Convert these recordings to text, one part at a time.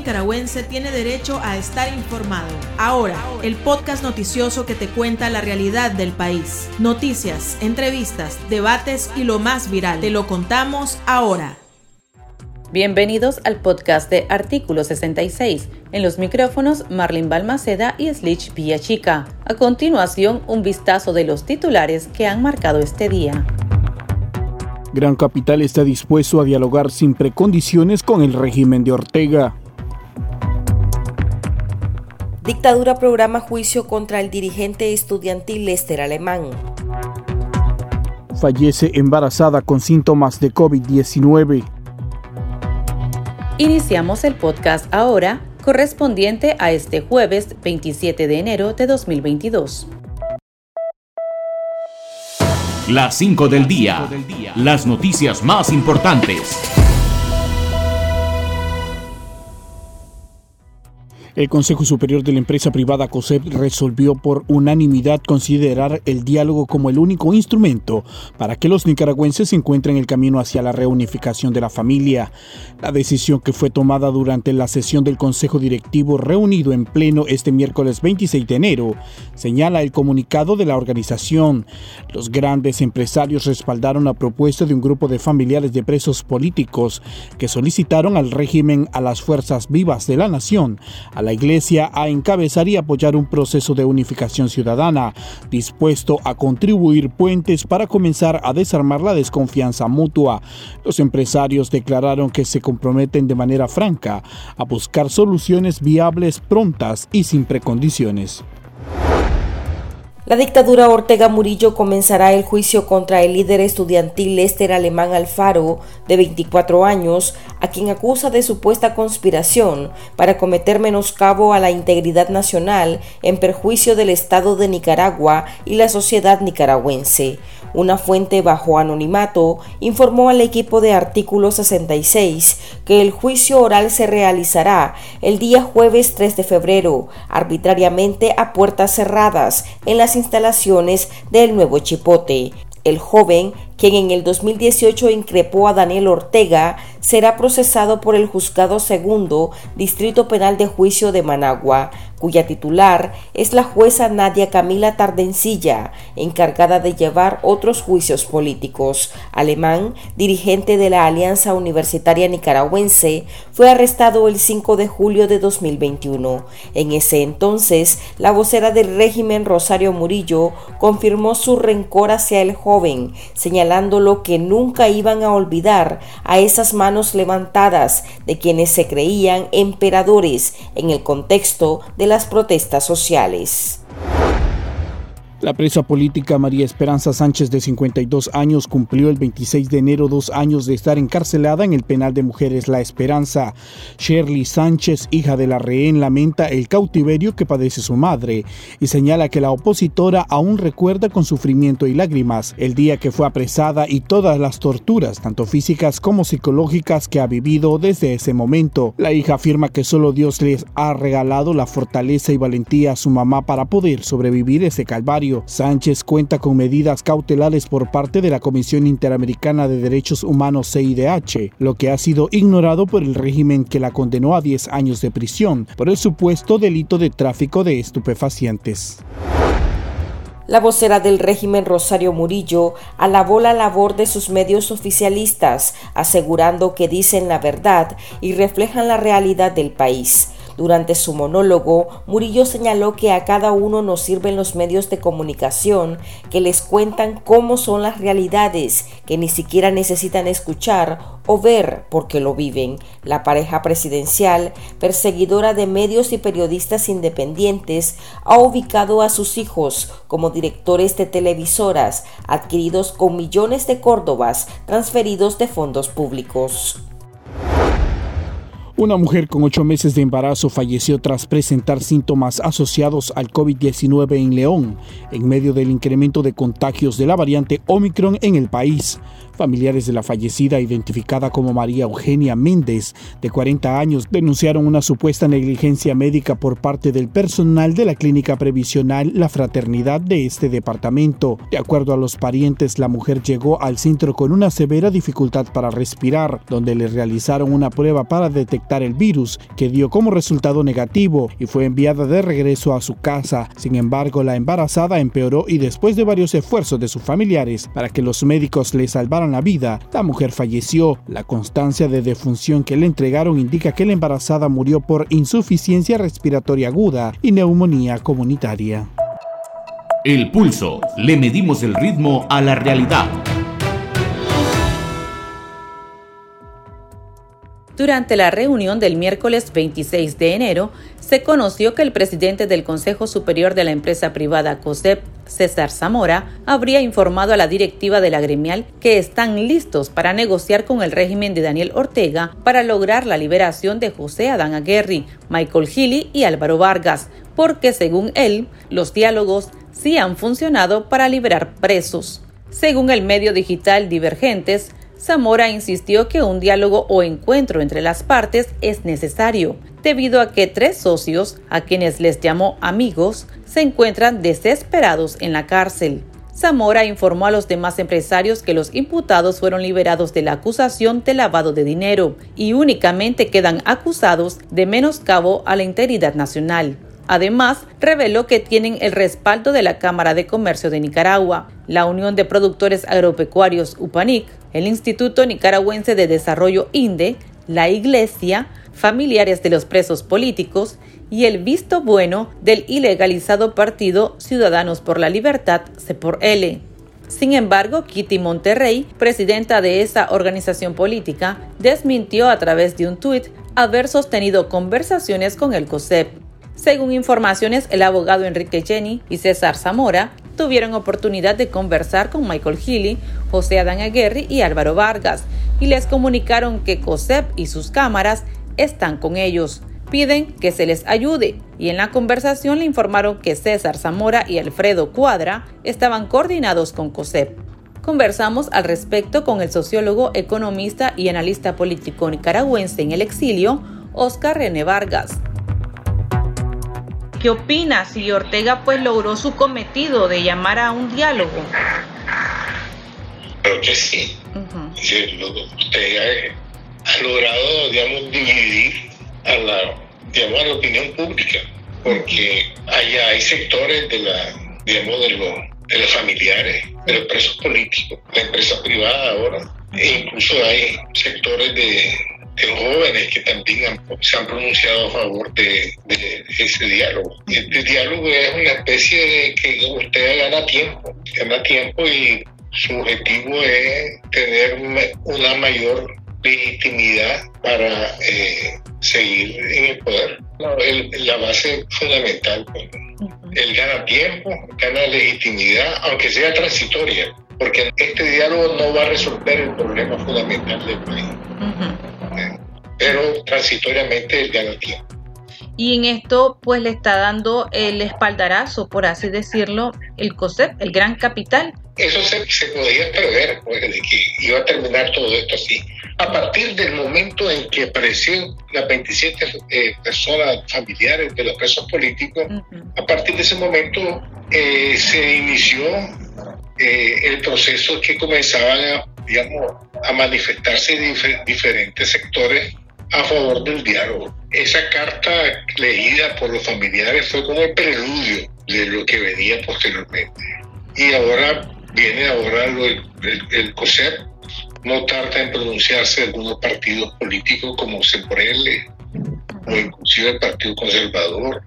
nicaragüense tiene derecho a estar informado. Ahora, el podcast noticioso que te cuenta la realidad del país. Noticias, entrevistas, debates y lo más viral. Te lo contamos ahora. Bienvenidos al podcast de Artículo 66. En los micrófonos, Marlene Balmaceda y Slich Villachica. A continuación, un vistazo de los titulares que han marcado este día. Gran Capital está dispuesto a dialogar sin precondiciones con el régimen de Ortega. Dictadura programa juicio contra el dirigente estudiantil Lester Alemán. Fallece embarazada con síntomas de COVID-19. Iniciamos el podcast ahora, correspondiente a este jueves 27 de enero de 2022. Las 5 del día. Las noticias más importantes. El Consejo Superior de la Empresa Privada COSEP resolvió por unanimidad considerar el diálogo como el único instrumento para que los nicaragüenses encuentren el camino hacia la reunificación de la familia. La decisión que fue tomada durante la sesión del Consejo Directivo reunido en pleno este miércoles 26 de enero señala el comunicado de la organización. Los grandes empresarios respaldaron la propuesta de un grupo de familiares de presos políticos que solicitaron al régimen a las fuerzas vivas de la nación a la Iglesia a encabezar y apoyar un proceso de unificación ciudadana, dispuesto a contribuir puentes para comenzar a desarmar la desconfianza mutua. Los empresarios declararon que se comprometen de manera franca a buscar soluciones viables prontas y sin precondiciones. La dictadura Ortega Murillo comenzará el juicio contra el líder estudiantil Lester Alemán Alfaro, de 24 años, a quien acusa de supuesta conspiración para cometer menoscabo a la integridad nacional en perjuicio del Estado de Nicaragua y la sociedad nicaragüense. Una fuente bajo anonimato informó al equipo de Artículo 66 que el juicio oral se realizará el día jueves 3 de febrero, arbitrariamente a puertas cerradas en las instalaciones del nuevo Chipote. El joven, quien en el 2018 increpó a Daniel Ortega, será procesado por el Juzgado Segundo Distrito Penal de Juicio de Managua, cuya titular es la jueza Nadia Camila Tardencilla, encargada de llevar otros juicios políticos. Alemán, dirigente de la Alianza Universitaria Nicaragüense, fue arrestado el 5 de julio de 2021. En ese entonces, la vocera del régimen Rosario Murillo confirmó su rencor hacia el joven, señalándolo que nunca iban a olvidar a esas manos levantadas de quienes se creían emperadores en el contexto de las protestas sociales. La presa política María Esperanza Sánchez, de 52 años, cumplió el 26 de enero dos años de estar encarcelada en el penal de mujeres La Esperanza. Shirley Sánchez, hija de la rehén, lamenta el cautiverio que padece su madre y señala que la opositora aún recuerda con sufrimiento y lágrimas el día que fue apresada y todas las torturas, tanto físicas como psicológicas, que ha vivido desde ese momento. La hija afirma que solo Dios les ha regalado la fortaleza y valentía a su mamá para poder sobrevivir ese calvario Sánchez cuenta con medidas cautelares por parte de la Comisión Interamericana de Derechos Humanos CIDH, lo que ha sido ignorado por el régimen que la condenó a 10 años de prisión por el supuesto delito de tráfico de estupefacientes. La vocera del régimen Rosario Murillo alabó la labor de sus medios oficialistas, asegurando que dicen la verdad y reflejan la realidad del país. Durante su monólogo, Murillo señaló que a cada uno nos sirven los medios de comunicación que les cuentan cómo son las realidades, que ni siquiera necesitan escuchar o ver porque lo viven. La pareja presidencial, perseguidora de medios y periodistas independientes, ha ubicado a sus hijos como directores de televisoras adquiridos con millones de córdobas transferidos de fondos públicos. Una mujer con ocho meses de embarazo falleció tras presentar síntomas asociados al COVID-19 en León, en medio del incremento de contagios de la variante Omicron en el país. Familiares de la fallecida, identificada como María Eugenia Méndez, de 40 años, denunciaron una supuesta negligencia médica por parte del personal de la clínica previsional La Fraternidad de este departamento. De acuerdo a los parientes, la mujer llegó al centro con una severa dificultad para respirar, donde le realizaron una prueba para detectar el virus, que dio como resultado negativo y fue enviada de regreso a su casa. Sin embargo, la embarazada empeoró y después de varios esfuerzos de sus familiares para que los médicos le salvaran la vida, la mujer falleció. La constancia de defunción que le entregaron indica que la embarazada murió por insuficiencia respiratoria aguda y neumonía comunitaria. El pulso. Le medimos el ritmo a la realidad. Durante la reunión del miércoles 26 de enero, se conoció que el presidente del Consejo Superior de la empresa privada COSEP, César Zamora, habría informado a la directiva de la gremial que están listos para negociar con el régimen de Daniel Ortega para lograr la liberación de José Adán Aguerri, Michael Gili y Álvaro Vargas, porque según él, los diálogos sí han funcionado para liberar presos. Según el medio digital Divergentes, Zamora insistió que un diálogo o encuentro entre las partes es necesario, debido a que tres socios, a quienes les llamó amigos, se encuentran desesperados en la cárcel. Zamora informó a los demás empresarios que los imputados fueron liberados de la acusación de lavado de dinero y únicamente quedan acusados de menoscabo a la integridad nacional. Además, reveló que tienen el respaldo de la Cámara de Comercio de Nicaragua, la Unión de Productores Agropecuarios UPANIC, el Instituto Nicaragüense de Desarrollo INDE, la Iglesia, familiares de los presos políticos y el visto bueno del ilegalizado partido Ciudadanos por la Libertad, C por L. Sin embargo, Kitty Monterrey, presidenta de esa organización política, desmintió a través de un tuit haber sostenido conversaciones con el COSEP. Según informaciones, el abogado Enrique Jenny y César Zamora tuvieron oportunidad de conversar con Michael Healy, José Adán Aguirre y Álvaro Vargas y les comunicaron que COSEP y sus cámaras están con ellos. Piden que se les ayude y en la conversación le informaron que César Zamora y Alfredo Cuadra estaban coordinados con COSEP. Conversamos al respecto con el sociólogo, economista y analista político nicaragüense en el exilio, Oscar René Vargas. ¿Qué opina si Ortega pues logró su cometido de llamar a un diálogo? Creo que sí. Ortega ha logrado, digamos, dividir a la, digamos, a la opinión pública, porque hay, hay sectores de la, digamos, de los, de los familiares, de los presos políticos, la empresa privada ahora, e incluso hay sectores de, jóvenes que también se han pronunciado a favor de, ese diálogo. Este diálogo es una especie de que usted gana tiempo, gana tiempo y su objetivo es tener una mayor legitimidad para eh, seguir en el poder. la base fundamental. Pues, él gana tiempo, gana legitimidad, aunque sea transitoria, porque este diálogo no va a resolver el problema fundamental del país pero transitoriamente él gana tiempo. Y en esto pues le está dando el espaldarazo, por así decirlo, el COSEP, el gran capital. Eso se, se podía prever, pues, de que iba a terminar todo esto así. A partir del momento en que aparecieron las 27 eh, personas familiares de los presos políticos, a partir de ese momento eh, se inició eh, el proceso que comenzaban a, digamos, a manifestarse diferentes sectores a favor del diálogo. Esa carta leída por los familiares fue como el preludio de lo que venía posteriormente. Y ahora viene ahora el, el, COSEP, no tarda en pronunciarse algunos partidos políticos como Sembrele o inclusive el Partido Conservador,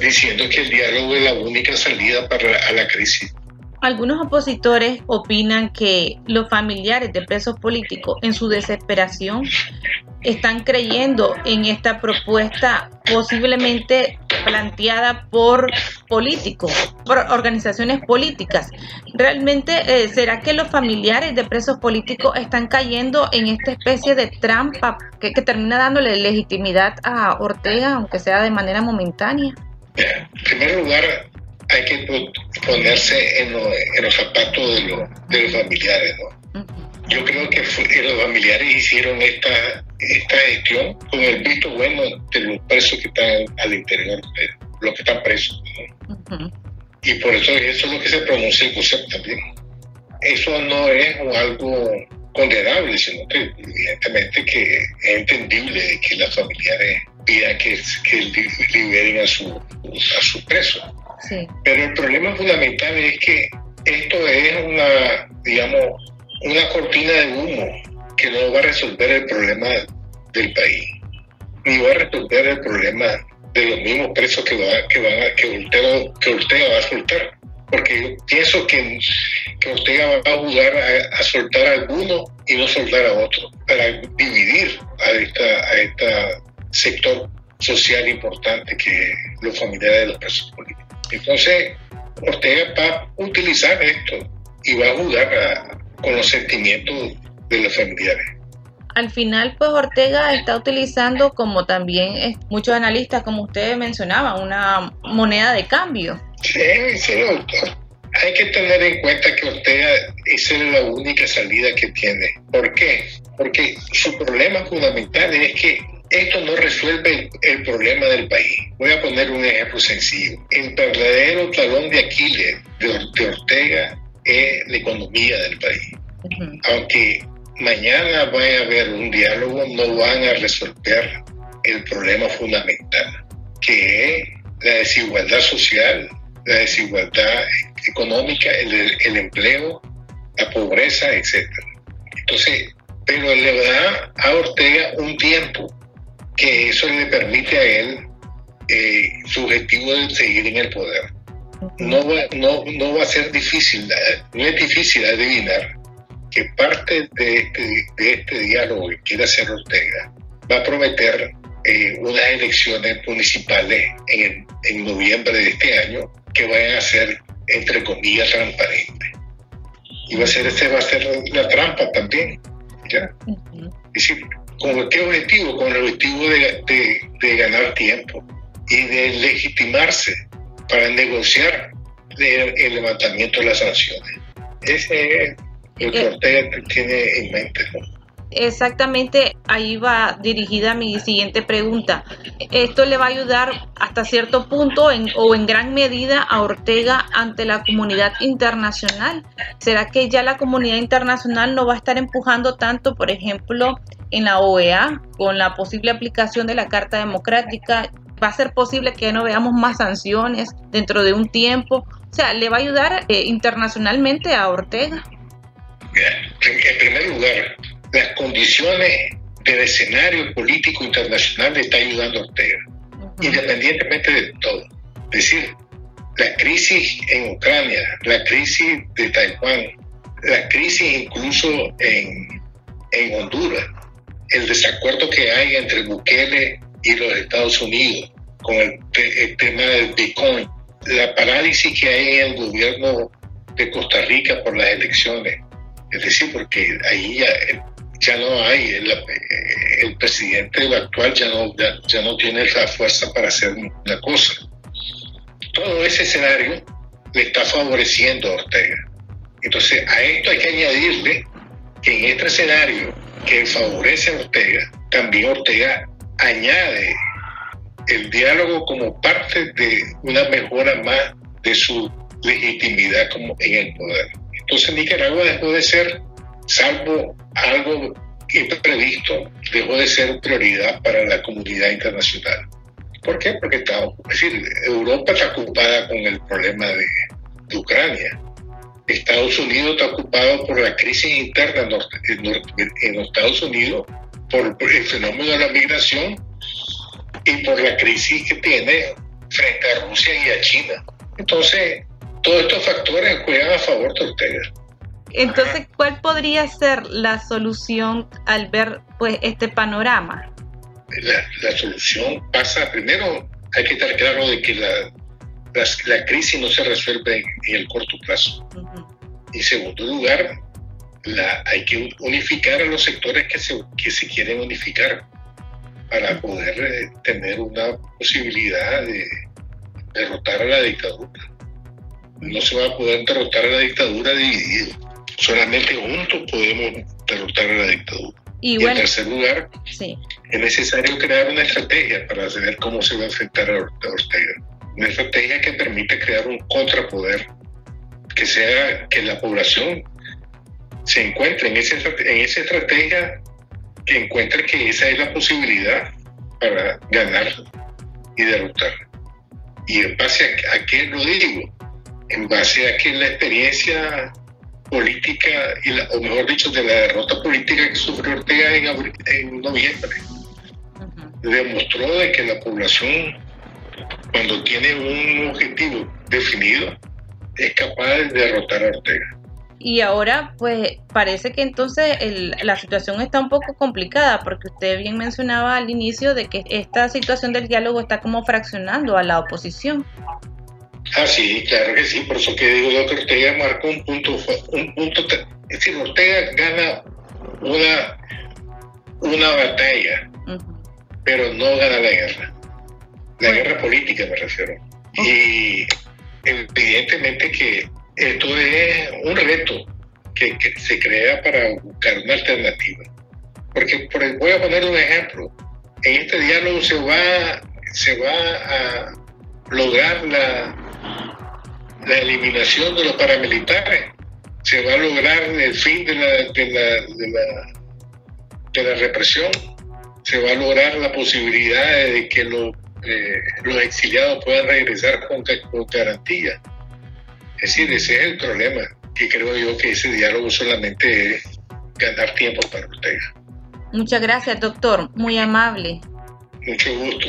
diciendo que el diálogo es la única salida para a la crisis. Algunos opositores opinan que los familiares de presos políticos en su desesperación están creyendo en esta propuesta posiblemente planteada por políticos, por organizaciones políticas. ¿Realmente eh, será que los familiares de presos políticos están cayendo en esta especie de trampa que, termina dándole legitimidad a Ortega, aunque sea de manera momentánea? En primer lugar, hay que ponerse en, los zapatos de, los familiares, Yo creo que los familiares hicieron esta, esta gestión con el visto bueno de los presos que están al interior, de los que están presos. Y por eso eso es lo que se pronuncia en CUSEP también. Eso no es algo condenable, sino que evidentemente que es entendible que las familiares pidan que, que liberen a su, a su preso. Pero el problema fundamental es que esto es una, digamos, una cortina de humo que no va a resolver el problema del país, ni va a resolver el problema de los mismos presos que, va, que, van a, que, Ortega, que Ortega va a soltar. Porque yo pienso que, que Ortega va a ayudar a, soltar a algunos y no soltar a otros, para dividir a esta, a esta sector social importante que los familiares de los presos políticos. Entonces, Ortega va a utilizar esto y va a jugar con los sentimientos de los familiares. Al final, pues Ortega está utilizando, como también muchos analistas, como ustedes mencionaban, una moneda de cambio. Sí, sí, doctor. Hay que tener en cuenta que Ortega es la única salida que tiene. ¿Por qué? Porque su problema fundamental es que esto no resuelve el problema del país. Voy a poner un ejemplo sencillo. El verdadero talón de Aquiles de, Ortega es la economía del país. Aunque mañana vaya a haber un diálogo, no van a resolver el problema fundamental, que es la desigualdad social, la desigualdad económica, el, empleo, la pobreza, etc. Entonces, pero le da a Ortega un tiempo que eso le permite a él eh, su objetivo de seguir en el poder. No va, no, no va a ser difícil, no es difícil adivinar que parte de este, de este diálogo que quiere hacer Ortega va a prometer eh, unas elecciones municipales en, en noviembre de este año que vayan a ser, entre comillas, transparentes. Y va a ser, este va a ser la trampa también. ¿ya? Es decir, ¿Con qué objetivo? Con el objetivo de, ganar tiempo y de legitimarse para negociar el, levantamiento de las sanciones. Ese es lo que eh, Ortega tiene en mente. Exactamente, ahí va dirigida mi siguiente pregunta. ¿Esto le va a ayudar hasta cierto punto o en gran medida a Ortega ante la comunidad internacional? ¿Será que ya la comunidad internacional no va a estar empujando tanto, por ejemplo, en la OEA con la posible aplicación de la Carta Democrática. Va a ser posible que no veamos más sanciones dentro de un tiempo. O sea, ¿le va a ayudar eh, internacionalmente a Ortega? En primer lugar, las condiciones del escenario político internacional le está ayudando a Ortega, independientemente de todo. Es decir, la crisis en Ucrania, la crisis de Taiwán, la crisis incluso en, en Honduras, el desacuerdo que hay entre Bukele y los Estados Unidos con el, tema del Bitcoin, la parálisis que hay en el gobierno de Costa Rica por las elecciones. Es decir, porque ahí ya, no hay, el, presidente actual ya no, ya, no tiene la fuerza para hacer una cosa. Todo ese escenario le está favoreciendo a Ortega. Entonces, a esto hay que añadirle que en este escenario que favorece a Ortega, también Ortega añade el diálogo como parte de una mejora más de su legitimidad como en el poder. Entonces Nicaragua dejó de ser, salvo algo imprevisto, dejó de ser prioridad para la comunidad internacional. ¿Por qué? Porque está, es decir, Europa está ocupada con el problema de, de Ucrania. Estados Unidos está ocupado por la crisis interna en, los Estados Unidos, por, el fenómeno de la migración y por la crisis que tiene frente a Rusia y a China. Entonces, todos estos factores juegan a favor de Ortega. Entonces, ¿cuál podría ser la solución al ver pues este panorama? La, solución pasa, primero hay que estar claro de que la, la, crisis no se resuelve en el corto plazo. En segundo lugar, la, hay que unificar a los sectores que se, que se quieren unificar para poder eh, tener una posibilidad de derrotar a la dictadura. No se va a poder derrotar a la dictadura dividido. Solamente juntos podemos derrotar a la dictadura. Y, en tercer lugar, es necesario crear una estrategia para saber cómo se va a enfrentar a Ortega. Una estrategia que permite crear un contrapoder que sea que la población se encuentra en, esa estrategia que encuentra que esa es la posibilidad para ganar y derrotar. ¿Y en base a, a qué lo digo? En base a que la experiencia política, y la, o mejor dicho, de la derrota política que sufrió Ortega en, en noviembre, demostró de que la población, cuando tiene un objetivo definido, es capaz de derrotar a Ortega. Y ahora, pues parece que entonces la situación está un poco complicada, porque usted bien mencionaba al inicio de que esta situación del diálogo está como fraccionando a la oposición. Ah, sí, claro que sí, por eso que digo yo que Ortega marcó un punto, un punto, es decir, Ortega gana una, una batalla, pero no gana la guerra, la guerra política me refiero. Y evidentemente que esto es un reto que, se crea para buscar una alternativa. Porque voy a poner un ejemplo. En este diálogo se va, se va a lograr la, la eliminación de los paramilitares, se va a lograr el fin de la, de la, de la, de la represión, se va a lograr la posibilidad de que los, eh, los exiliados puedan regresar con, con garantía es decir, ese es el problema, que creo yo que ese diálogo solamente es ganar tiempo para usted. Muchas gracias, doctor. Muy amable. Mucho gusto.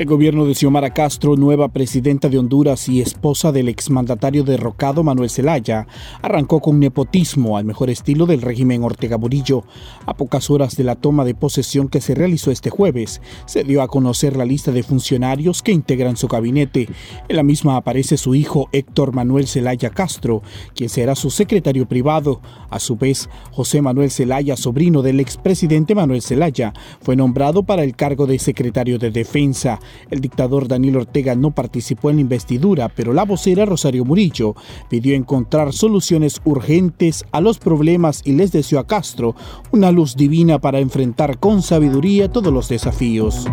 El gobierno de Xiomara Castro, nueva presidenta de Honduras y esposa del exmandatario derrocado Manuel Zelaya, arrancó con nepotismo al mejor estilo del régimen Ortega Burillo. A pocas horas de la toma de posesión que se realizó este jueves, se dio a conocer la lista de funcionarios que integran su gabinete. En la misma aparece su hijo Héctor Manuel Zelaya Castro, quien será su secretario privado. A su vez, José Manuel Zelaya, sobrino del expresidente Manuel Zelaya, fue nombrado para el cargo de secretario de Defensa. El dictador Daniel Ortega no participó en la investidura, pero la vocera Rosario Murillo pidió encontrar soluciones urgentes a los problemas y les deseó a Castro una luz divina para enfrentar con sabiduría todos los desafíos.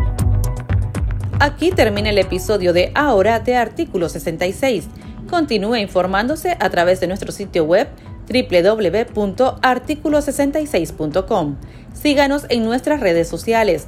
Aquí termina el episodio de Ahora de Artículo 66. Continúe informándose a través de nuestro sitio web www.articulo66.com. Síganos en nuestras redes sociales